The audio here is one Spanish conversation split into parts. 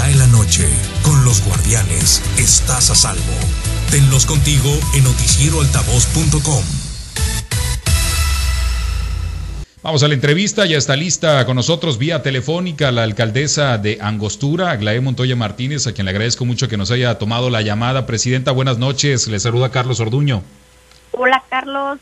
cae la noche, con los guardianes estás a salvo. Tenlos contigo en noticieroaltavoz.com. Vamos a la entrevista, ya está lista con nosotros vía telefónica la alcaldesa de Angostura, Aglaé Montoya Martínez, a quien le agradezco mucho que nos haya tomado la llamada. Presidenta, buenas noches, le saluda Carlos Orduño. Hola Carlos,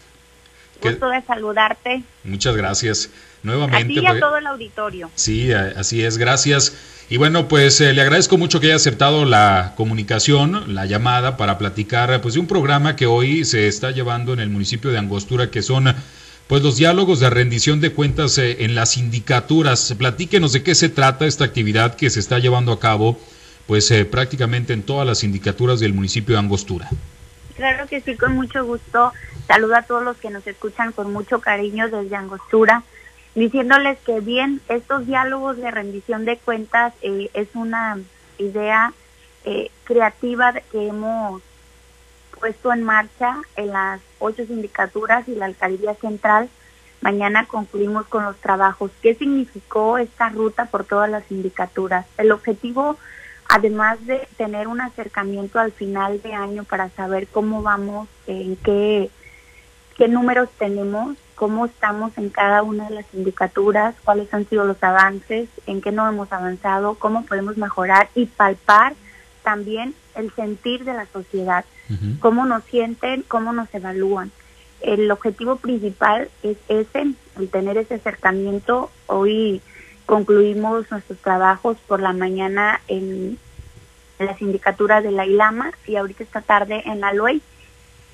gusto de saludarte. Muchas gracias. Nuevamente. A y a pues, todo el auditorio. Sí, así es, gracias. Y bueno, pues eh, le agradezco mucho que haya aceptado la comunicación, la llamada para platicar pues de un programa que hoy se está llevando en el municipio de Angostura, que son pues los diálogos de rendición de cuentas eh, en las sindicaturas. Platíquenos de qué se trata esta actividad que se está llevando a cabo pues eh, prácticamente en todas las sindicaturas del municipio de Angostura. Claro que sí, con mucho gusto. Saludo a todos los que nos escuchan con mucho cariño desde Angostura, diciéndoles que bien, estos diálogos de rendición de cuentas eh, es una idea creativa que hemos puesto en marcha en las ocho sindicaturas y la alcaldía central. Mañana concluimos con los trabajos. ¿Qué significó esta ruta por todas las sindicaturas? El objetivo, además de tener un acercamiento al final de año para saber cómo vamos, en qué, qué números tenemos, cómo estamos en cada una de las sindicaturas, cuáles han sido los avances, en qué no hemos avanzado, cómo podemos mejorar y palpar también el sentir de la sociedad, cómo nos sienten, cómo nos evalúan. El objetivo principal es ese, el tener ese acercamiento. Hoy concluimos nuestros trabajos por la mañana en la sindicatura de la ILAMA y ahorita esta tarde en la LOEI.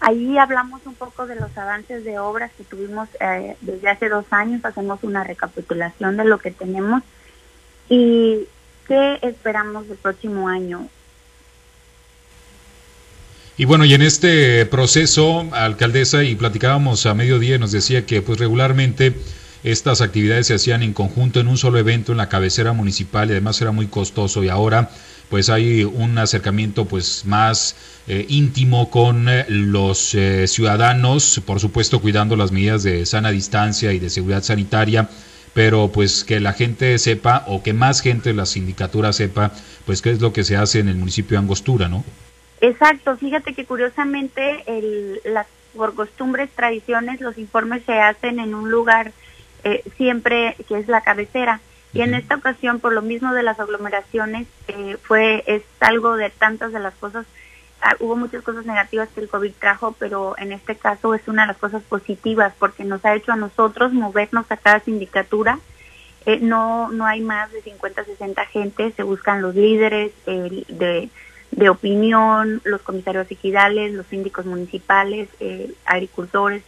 Ahí hablamos un poco de los avances de obras que tuvimos eh, desde hace dos años, hacemos una recapitulación de lo que tenemos y qué esperamos del próximo año. Y bueno, y en este proceso, alcaldesa, y platicábamos a mediodía, nos decía que pues regularmente estas actividades se hacían en conjunto en un solo evento en la cabecera municipal y además era muy costoso y ahora pues hay un acercamiento pues más eh, íntimo con eh, los eh, ciudadanos, por supuesto cuidando las medidas de sana distancia y de seguridad sanitaria, pero pues que la gente sepa o que más gente de la sindicatura sepa pues qué es lo que se hace en el municipio de Angostura, ¿no? Exacto, fíjate que curiosamente el, las, por costumbres, tradiciones, los informes se hacen en un lugar eh, siempre que es la cabecera. Y en esta ocasión, por lo mismo de las aglomeraciones, eh, fue es algo de tantas de las cosas. Ah, hubo muchas cosas negativas que el COVID trajo, pero en este caso es una de las cosas positivas porque nos ha hecho a nosotros movernos a cada sindicatura. Eh, no no hay más de 50, 60 gente, se buscan los líderes de de opinión, los comisarios ejidales, los síndicos municipales, eh, agricultores,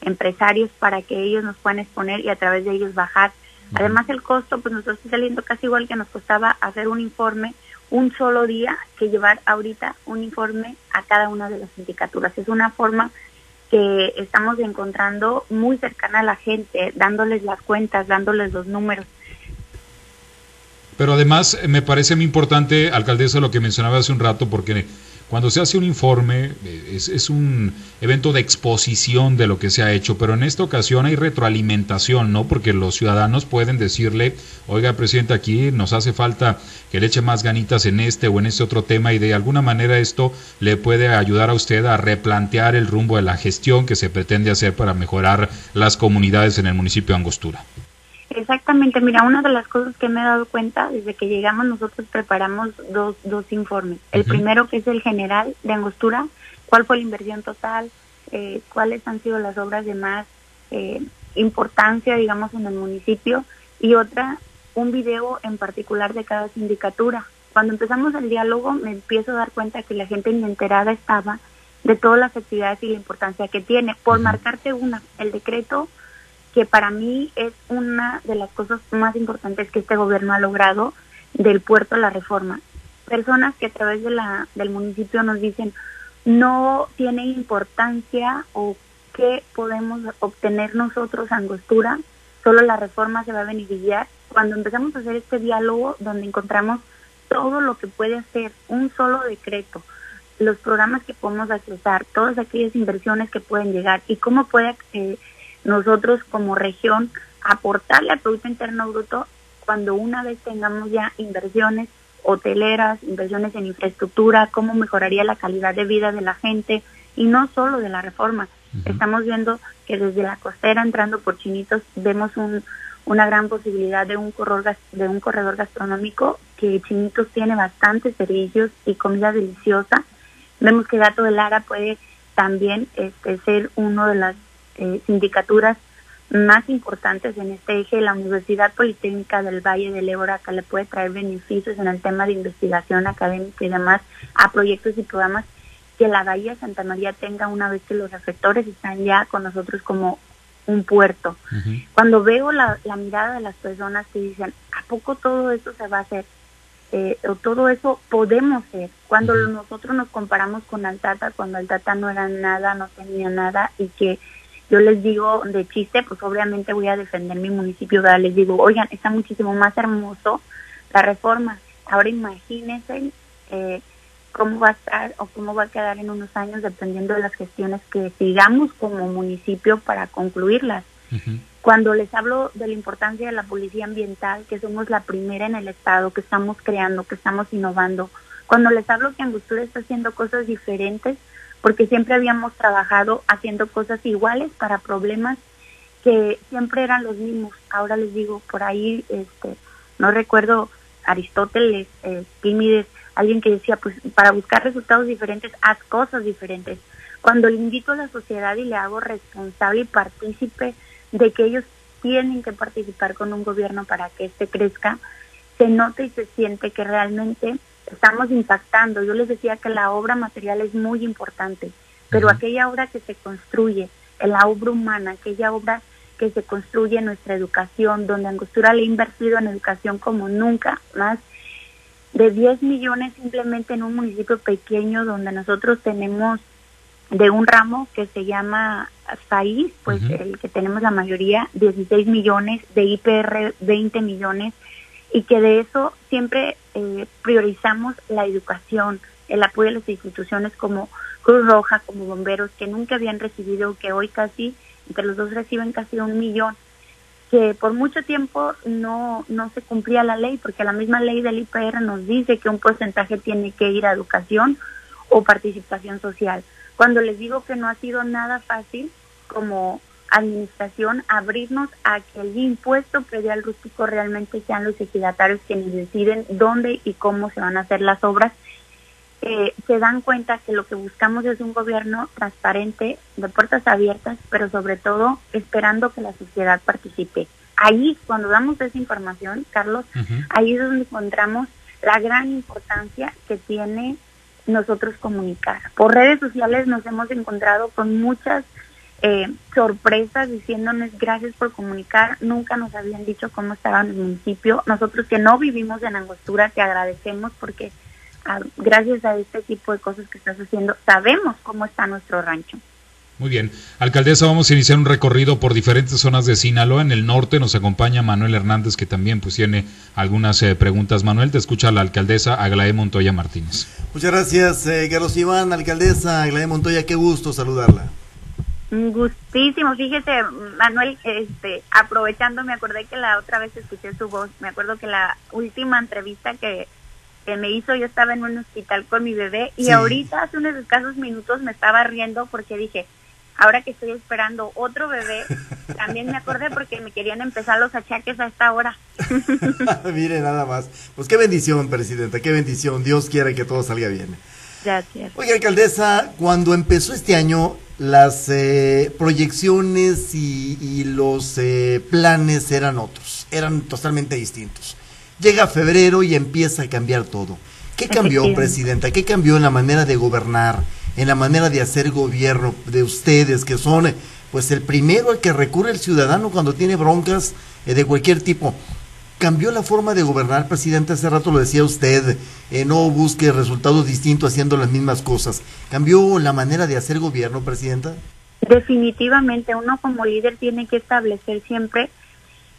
empresarios, para que ellos nos puedan exponer y a través de ellos bajar. Además el costo, pues nos está saliendo casi igual que nos costaba hacer un informe un solo día que llevar ahorita un informe a cada una de las sindicaturas. Es una forma que estamos encontrando muy cercana a la gente, dándoles las cuentas, dándoles los números. Pero además eh, me parece muy importante, alcaldesa, lo que mencionaba hace un rato, porque cuando se hace un informe eh, es, un evento de exposición de lo que se ha hecho, pero en esta ocasión hay retroalimentación, ¿no? Porque los ciudadanos pueden decirle, oiga, presidente, aquí nos hace falta que le eche más ganitas en este o en este otro tema y de alguna manera esto le puede ayudar a usted a replantear el rumbo de la gestión que se pretende hacer para mejorar las comunidades en el municipio de Angostura. Exactamente, mira, una de las cosas que me he dado cuenta desde que llegamos nosotros preparamos dos, dos informes. El primero que es el general de Angostura, cuál fue la inversión total, eh, cuáles han sido las obras de más eh, importancia, digamos, en el municipio, y otra, un video en particular de cada sindicatura. Cuando empezamos el diálogo me empiezo a dar cuenta que la gente enterada estaba de todas las actividades y la importancia que tiene. Por marcarte una, el decreto que para mí es una de las cosas más importantes que este gobierno ha logrado del puerto a la reforma. Personas que a través de la, del municipio nos dicen no tiene importancia o qué podemos obtener nosotros angostura, solo la reforma se va a beneficiar. Cuando empezamos a hacer este diálogo donde encontramos todo lo que puede hacer un solo decreto, los programas que podemos accesar, todas aquellas inversiones que pueden llegar y cómo puede eh, nosotros como región aportarle al Producto Interno Bruto cuando una vez tengamos ya inversiones hoteleras, inversiones en infraestructura, cómo mejoraría la calidad de vida de la gente y no solo de la reforma. Estamos viendo que desde la costera entrando por Chinitos vemos un, una gran posibilidad de un corredor de un corredor gastronómico que Chinitos tiene bastantes servicios y comida deliciosa. Vemos que Gato de Lara puede también este, ser uno de las eh, sindicaturas más importantes en este eje. La Universidad Politécnica del Valle del Ébora que le puede traer beneficios en el tema de investigación académica y demás a proyectos y programas que la Bahía Santa María tenga una vez que los reflectores están ya con nosotros como un puerto. Cuando veo la, mirada de las personas que dicen, ¿a poco todo eso se va a hacer? Eh, o todo eso podemos ser. Cuando nosotros nos comparamos con Altata, cuando Altata no era nada, no tenía nada, y que yo les digo de chiste, pues obviamente voy a defender mi municipio, les digo, oigan, está muchísimo más hermoso la reforma. Ahora imagínense eh, cómo va a estar o cómo va a quedar en unos años dependiendo de las gestiones que sigamos como municipio para concluirlas. Cuando les hablo de la importancia de la policía ambiental, que somos la primera en el estado, que estamos creando, que estamos innovando, cuando les hablo que Angostura está haciendo cosas diferentes, porque siempre habíamos trabajado haciendo cosas iguales para problemas que siempre eran los mismos. Ahora les digo, por ahí, este, no recuerdo Aristóteles, eh, alguien que decía, pues para buscar resultados diferentes, haz cosas diferentes. Cuando le invito a la sociedad y le hago responsable y partícipe de que ellos tienen que participar con un gobierno para que éste crezca, se nota y se siente que realmente estamos impactando. Yo les decía que la obra material es muy importante, pero aquella obra que se construye, la obra humana, aquella obra que se construye en nuestra educación, donde Angostura le ha invertido en educación como nunca más de 10 millones simplemente en un municipio pequeño donde nosotros tenemos de un ramo que se llama país, pues el que tenemos la mayoría, 16 millones, de IPR 20 millones, y que de eso siempre eh, priorizamos la educación, el apoyo a las instituciones como Cruz Roja, como bomberos, que nunca habían recibido, que hoy casi, entre los dos reciben casi un millón que por mucho tiempo no, no se cumplía la ley, porque la misma ley del IPR nos dice que un porcentaje tiene que ir a educación o participación social. Cuando les digo que no ha sido nada fácil como administración abrirnos a que el impuesto predial rústico realmente sean los ejidatarios quienes deciden dónde y cómo se van a hacer las obras, eh, se dan cuenta que lo que buscamos es un gobierno transparente, de puertas abiertas, pero sobre todo esperando que la sociedad participe. Ahí, cuando damos esa información, Carlos, ahí es donde encontramos la gran importancia que tiene nosotros comunicar. Por redes sociales nos hemos encontrado con muchas eh, sorpresas diciéndonos gracias por comunicar, nunca nos habían dicho cómo estaba el municipio. Nosotros que no vivimos en Angostura te agradecemos porque gracias a este tipo de cosas que estás haciendo, sabemos cómo está nuestro rancho. Muy bien. Alcaldesa, vamos a iniciar un recorrido por diferentes zonas de Sinaloa. En el norte nos acompaña Manuel Hernández, que también pues tiene algunas eh, preguntas. Manuel, te escucha la alcaldesa Aglaé Montoya Martínez. Muchas gracias, eh, Carlos Iván, alcaldesa Aglaé Montoya, qué gusto saludarla. Gustísimo. Fíjese, Manuel, este, aprovechando, me acordé que la otra vez escuché su voz. Me acuerdo que la última entrevista que que me hizo, yo estaba en un hospital con mi bebé y ahorita hace unos escasos minutos me estaba riendo porque dije, ahora que estoy esperando otro bebé, también me acordé porque me querían empezar los achaques a esta hora. Mire, nada más. Pues qué bendición, Presidenta, qué bendición. Dios quiere que todo salga bien. Gracias. Oye, alcaldesa, cuando empezó este año, las eh, proyecciones y, los eh, planes eran otros, eran totalmente distintos. Llega febrero y empieza a cambiar todo. ¿Qué cambió, Presidenta? ¿Qué cambió en la manera de gobernar, en la manera de hacer gobierno de ustedes, que son pues el primero al que recurre el ciudadano cuando tiene broncas eh, de cualquier tipo? ¿Cambió la forma de gobernar, Presidenta? Hace rato lo decía usted, eh, no busque resultados distintos haciendo las mismas cosas. ¿Cambió la manera de hacer gobierno, Presidenta? Definitivamente, uno como líder tiene que establecer siempre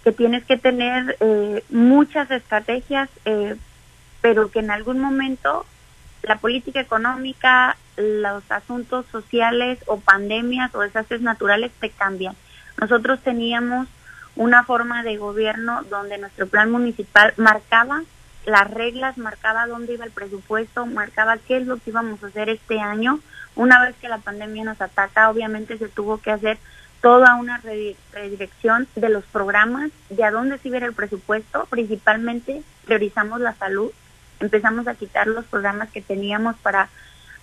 que tienes que tener eh, muchas estrategias, eh, pero que en algún momento la política económica, los asuntos sociales o pandemias o desastres naturales te cambian. Nosotros teníamos una forma de gobierno donde nuestro plan municipal marcaba las reglas, marcaba dónde iba el presupuesto, marcaba qué es lo que íbamos a hacer este año. Una vez que la pandemia nos ataca, obviamente se tuvo que hacer toda una redirección de los programas, de a dónde se iba el presupuesto, principalmente priorizamos la salud, empezamos a quitar los programas que teníamos para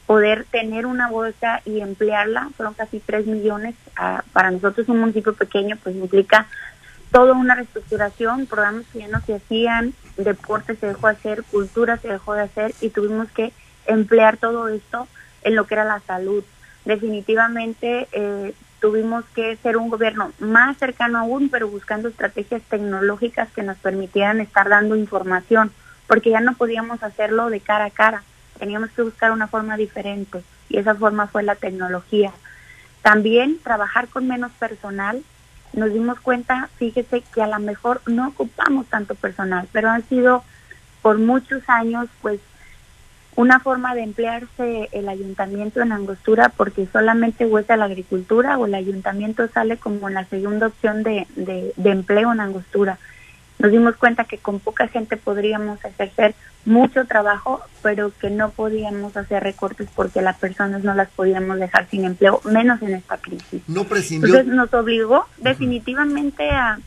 poder tener una bolsa y emplearla, fueron casi 3 millones, ah, para nosotros un municipio pequeño pues implica toda una reestructuración, programas que ya no se hacían, deporte se dejó de hacer, cultura se dejó de hacer y tuvimos que emplear todo esto en lo que era la salud. Definitivamente eh, tuvimos que ser un gobierno más cercano aún, pero buscando estrategias tecnológicas que nos permitieran estar dando información, porque ya no podíamos hacerlo de cara a cara, teníamos que buscar una forma diferente y esa forma fue la tecnología. También trabajar con menos personal, nos dimos cuenta, fíjese que a lo mejor no ocupamos tanto personal, pero han sido por muchos años pues una forma de emplearse el ayuntamiento en Angostura porque solamente huesa la agricultura o el ayuntamiento sale como la segunda opción de, de, empleo en Angostura. Nos dimos cuenta que con poca gente podríamos ejercer mucho trabajo, pero que no podíamos hacer recortes porque las personas no las podíamos dejar sin empleo, menos en esta crisis. No Entonces nos obligó definitivamente a,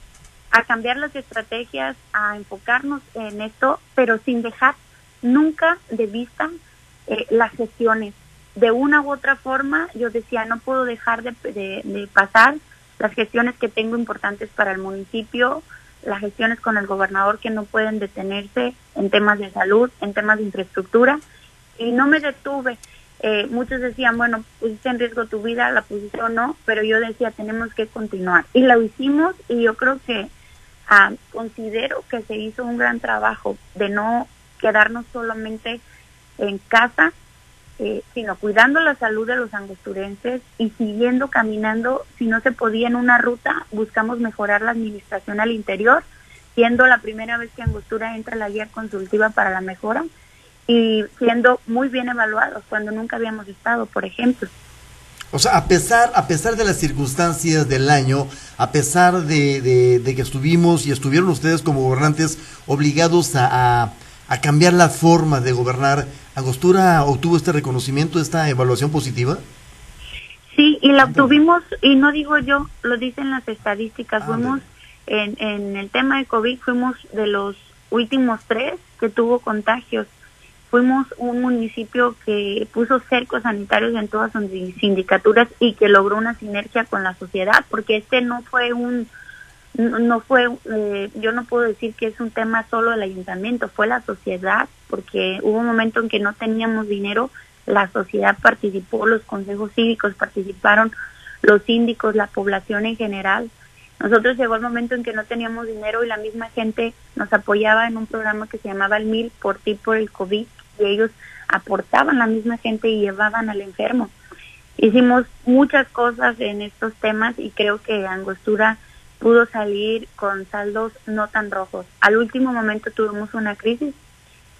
a cambiar las estrategias, a enfocarnos en esto, pero sin dejar nunca de vista eh, las gestiones. De una u otra forma, yo decía, no puedo dejar de, de, pasar las gestiones que tengo importantes para el municipio, las gestiones con el gobernador que no pueden detenerse en temas de salud, en temas de infraestructura, y no me detuve. Eh, muchos decían, bueno, pusiste en riesgo tu vida, la pusiste o no, pero yo decía, tenemos que continuar. Y lo hicimos y yo creo que ah, considero que se hizo un gran trabajo de no quedarnos solamente en casa, eh, sino cuidando la salud de los angosturenses y siguiendo caminando, si no se podía en una ruta, buscamos mejorar la administración al interior, siendo la primera vez que Angostura entra a la guía consultiva para la mejora y siendo muy bien evaluados cuando nunca habíamos estado, por ejemplo. O sea, a pesar, a pesar de las circunstancias del año, a pesar de, que estuvimos y estuvieron ustedes como gobernantes obligados a a cambiar la forma de gobernar. ¿Angostura obtuvo este reconocimiento, esta evaluación positiva? Sí, y la obtuvimos, y no digo yo, lo dicen las estadísticas, fuimos en, en el tema de COVID, fuimos de los últimos tres que tuvo contagios. Fuimos un municipio que puso cercos sanitarios en todas sus sindicaturas y que logró una sinergia con la sociedad, porque este no fue un no, fue, eh, yo no puedo decir que es un tema solo del ayuntamiento, fue la sociedad, porque hubo un momento en que no teníamos dinero, la sociedad participó, los consejos cívicos participaron, los síndicos, la población en general. Nosotros llegó el momento en que no teníamos dinero y la misma gente nos apoyaba en un programa que se llamaba el MIL por ti por el COVID y ellos aportaban la misma gente y llevaban al enfermo. Hicimos muchas cosas en estos temas y creo que Angostura pudo salir con saldos no tan rojos. Al último momento tuvimos una crisis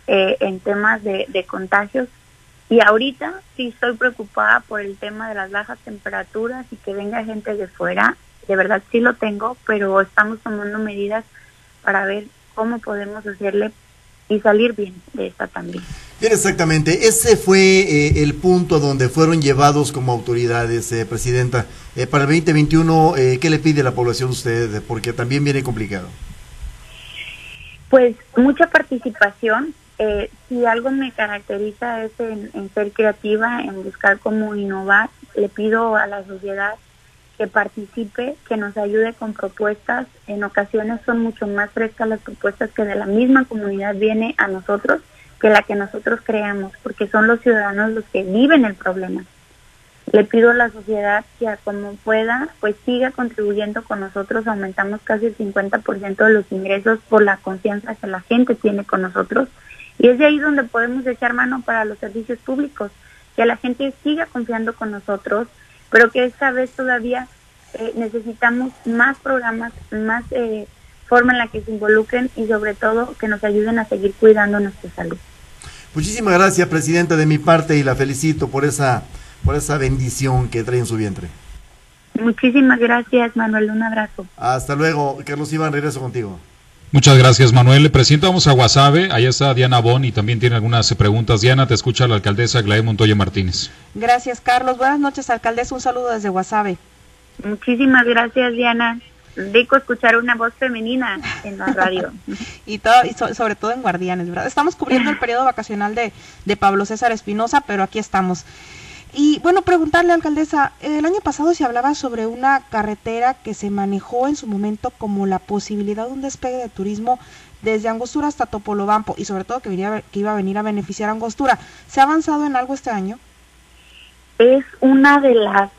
eh, en temas de, contagios y ahorita sí estoy preocupada por el tema de las bajas temperaturas y que venga gente de fuera. De verdad sí lo tengo, pero estamos tomando medidas para ver cómo podemos hacerle y salir bien de esta también. Bien, exactamente. Ese fue eh, el punto donde fueron llevados como autoridades, eh, Presidenta. Eh, para el 2021, ¿qué le pide la población a usted? Porque también viene complicado. Pues mucha participación. si algo me caracteriza es en ser creativa, en buscar cómo innovar, le pido a la sociedad que participe, que nos ayude con propuestas. En ocasiones son mucho más frescas las propuestas que de la misma comunidad viene a nosotros que la que nosotros creamos, porque son los ciudadanos los que viven el problema. Le pido a la sociedad que como pueda, pues siga contribuyendo con nosotros, aumentamos casi el 50% de los ingresos por la confianza que la gente tiene con nosotros. Y es de ahí donde podemos echar mano para los servicios públicos, que la gente siga confiando con nosotros, pero que esta vez todavía eh, necesitamos más programas, más eh, forma en la que se involucren y sobre todo que nos ayuden a seguir cuidando nuestra salud. Muchísimas gracias, Presidenta, de mi parte y la felicito por esa, por esa bendición que trae en su vientre. Muchísimas gracias, Manuel. Un abrazo. Hasta luego. Carlos Iván, regreso contigo. Muchas gracias, Manuel. Le presentamos a Guasave. Ahí está Diana Bon y también tiene algunas preguntas. Diana, te escucha la alcaldesa Glae Montoya Martínez. Gracias, Carlos. Buenas noches, alcaldesa. Un saludo desde Guasave. Muchísimas gracias, Diana. Rico escuchar una voz femenina en la radio. y, todo, y sobre todo en Guardianes, ¿verdad? Estamos cubriendo el periodo vacacional de, de Pablo César Espinosa, pero aquí estamos. Y bueno, preguntarle, alcaldesa, el año pasado se hablaba sobre una carretera que se manejó en su momento como la posibilidad de un despegue de turismo desde Angostura hasta Topolobampo y sobre todo que, venía, que iba a venir a beneficiar a Angostura. ¿Se ha avanzado en algo este año? Es una de las,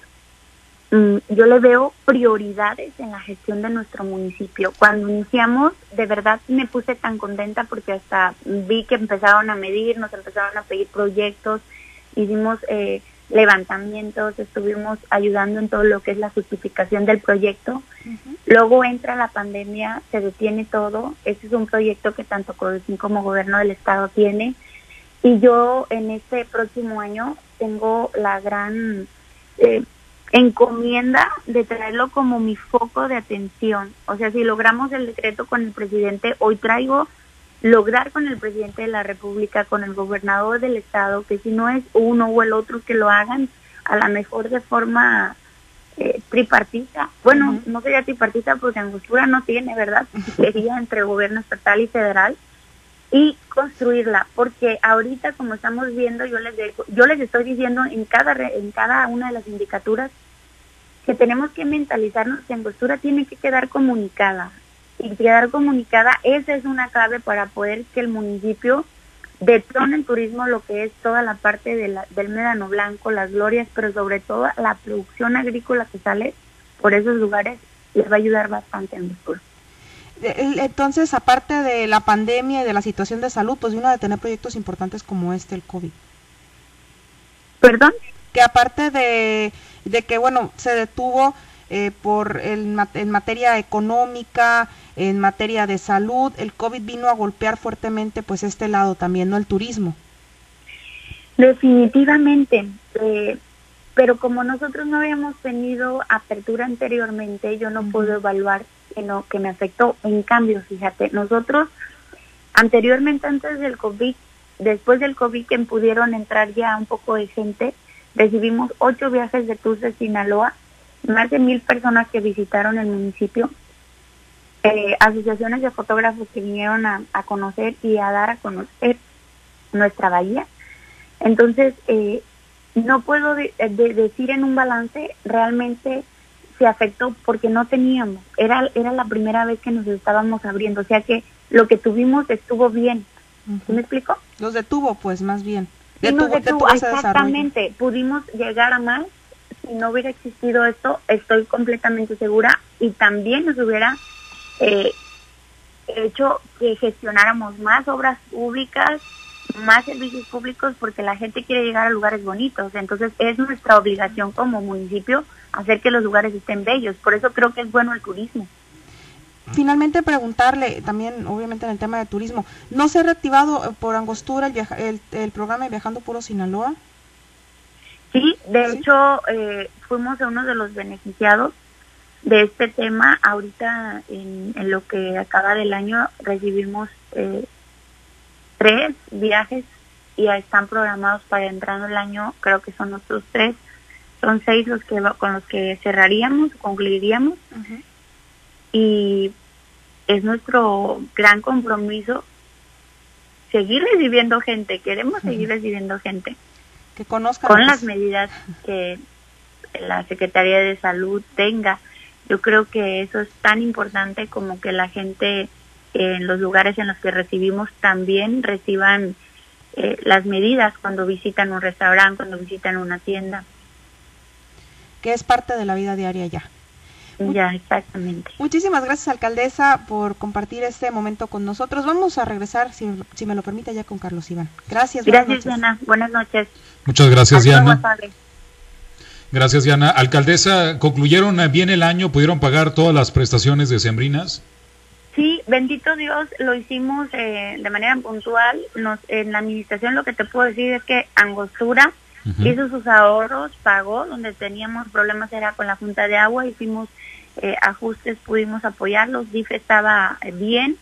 mm, yo le veo prioridades en la gestión de nuestro municipio. Cuando iniciamos, de verdad me puse tan contenta porque hasta vi que empezaron a medir, nos empezaron a pedir proyectos, hicimos... Eh, levantamientos, estuvimos ayudando en todo lo que es la justificación del proyecto. Luego entra la pandemia, se detiene todo. Este es un proyecto que tanto CODECIN como Gobierno del Estado tiene. Y yo en este próximo año tengo la gran eh, encomienda de traerlo como mi foco de atención. O sea, si logramos el decreto con el presidente, hoy traigo lograr con el presidente de la República, con el gobernador del estado, que si no es uno o el otro que lo hagan, a lo mejor de forma eh, tripartita. Bueno, no sería tripartita porque Angostura no tiene, ¿verdad? Sería entre gobierno estatal y federal y construirla, porque ahorita como estamos viendo, yo les dejo, yo les estoy diciendo en cada en cada una de las indicaturas que tenemos que mentalizarnos que Angostura tiene que quedar comunicada y quedar comunicada, esa es una clave para poder que el municipio detone el turismo, lo que es toda la parte de la, del Médano Blanco, las glorias, pero sobre todo la producción agrícola que sale por esos lugares, les va a ayudar bastante en el futuro. Entonces, aparte de la pandemia y de la situación de salud, pues vino a tener proyectos importantes como este, el COVID. ¿Perdón? Que aparte de, de que, bueno, se detuvo eh, por el, en materia económica, en materia de salud, el COVID vino a golpear fuertemente pues este lado también, ¿no? El turismo. Definitivamente, eh, pero como nosotros no habíamos tenido apertura anteriormente, yo no puedo evaluar que, no, que me afectó. En cambio, fíjate, nosotros anteriormente, antes del COVID, después del COVID que pudieron entrar ya un poco de gente, recibimos ocho viajes de tours de Sinaloa más de mil personas que visitaron el municipio, eh, asociaciones de fotógrafos que vinieron a, conocer y a dar a conocer nuestra bahía. Entonces, eh, no puedo decir en un balance realmente se afectó porque no teníamos, era, era la primera vez que nos estábamos abriendo, o sea que lo que tuvimos estuvo bien. ¿Me explico? Los detuvo, pues, más bien. detuvo, exactamente, pudimos llegar a más si no hubiera existido esto, estoy completamente segura y también nos hubiera eh, hecho que gestionáramos más obras públicas, más servicios públicos, porque la gente quiere llegar a lugares bonitos. Entonces es nuestra obligación como municipio hacer que los lugares estén bellos. Por eso creo que es bueno el turismo. Finalmente preguntarle también, obviamente en el tema de turismo, ¿no se ha reactivado por Angostura el, el, el programa de Viajando Puro Sinaloa? Sí, de hecho eh, fuimos uno de los beneficiados de este tema. Ahorita en, lo que acaba del año recibimos eh, tres viajes y ya están programados para entrar el año, creo que son otros tres. Son seis los que con los que cerraríamos, concluiríamos. Y es nuestro gran compromiso seguir recibiendo gente, queremos seguir recibiendo gente que conozcan con las medidas que la Secretaría de Salud tenga. Yo creo que eso es tan importante como que la gente en los lugares en los que recibimos también reciban eh, las medidas cuando visitan un restaurante, cuando visitan una tienda. Que es parte de la vida diaria ya. Ya, exactamente. Muchísimas gracias, alcaldesa, por compartir este momento con nosotros. Vamos a regresar, si, si me lo permite, ya con Carlos Iván. Gracias. Gracias, Diana. Buenas noches. Muchas gracias, Diana. Gracias, Diana. Alcaldesa, ¿concluyeron bien el año? ¿Pudieron pagar todas las prestaciones de Sembrinas? Sí, bendito Dios, lo hicimos eh, de manera puntual. Nos, en la administración lo que te puedo decir es que Angostura hizo sus ahorros, pagó, donde teníamos problemas era con la Junta de Agua, hicimos eh, ajustes, pudimos apoyarlos, DIF estaba bien,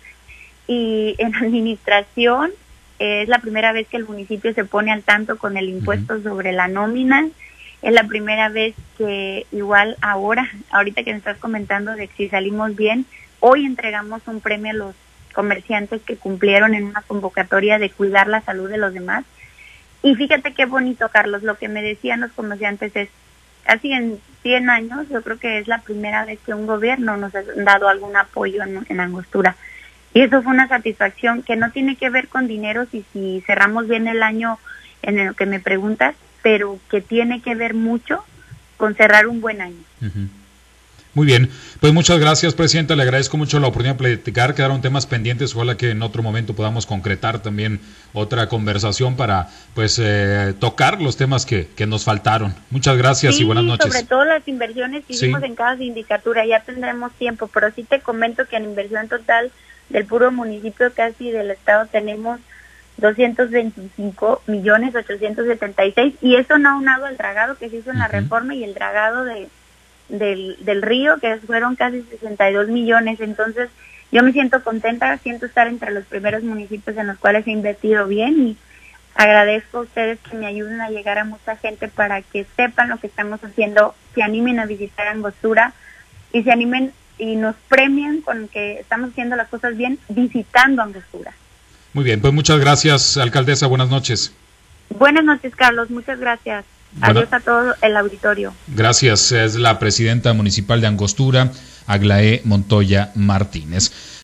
y en administración es la primera vez que el municipio se pone al tanto con el impuesto sobre la nómina. Es la primera vez que igual ahora, ahorita que me estás comentando de que si salimos bien, hoy entregamos un premio a los comerciantes que cumplieron en una convocatoria de cuidar la salud de los demás. Y fíjate qué bonito, Carlos, lo que me decían los comerciantes es, casi en 100 años, yo creo que es la primera vez que un gobierno nos ha dado algún apoyo en, en Angostura. Y eso fue una satisfacción que no tiene que ver con dinero y si cerramos bien el año en el que me preguntas, pero que tiene que ver mucho con cerrar un buen año. Muy bien, pues muchas gracias, Presidenta. Le agradezco mucho la oportunidad de platicar. Quedaron temas pendientes. Ojalá que en otro momento podamos concretar también otra conversación para pues eh, tocar los temas que, que, nos faltaron. Muchas gracias y buenas noches. Sobre todo las inversiones que hicimos en cada sindicatura. Ya tendremos tiempo, pero sí te comento que en inversión total del puro municipio casi del estado tenemos 225 millones 876 y eso no aunado al dragado que se hizo en la reforma y el dragado de del, del río, que fueron casi 62 millones. Entonces, yo me siento contenta, siento estar entre los primeros municipios en los cuales he invertido bien y agradezco a ustedes que me ayuden a llegar a mucha gente para que sepan lo que estamos haciendo, se animen a visitar Angostura y se animen y nos premien con que estamos haciendo las cosas bien visitando Angostura. Muy bien, pues muchas gracias, alcaldesa. Buenas noches. Buenas noches, Carlos. Muchas gracias. Adiós a todo el auditorio. Gracias. Es la presidenta municipal de Angostura, Aglaé Montoya Martínez.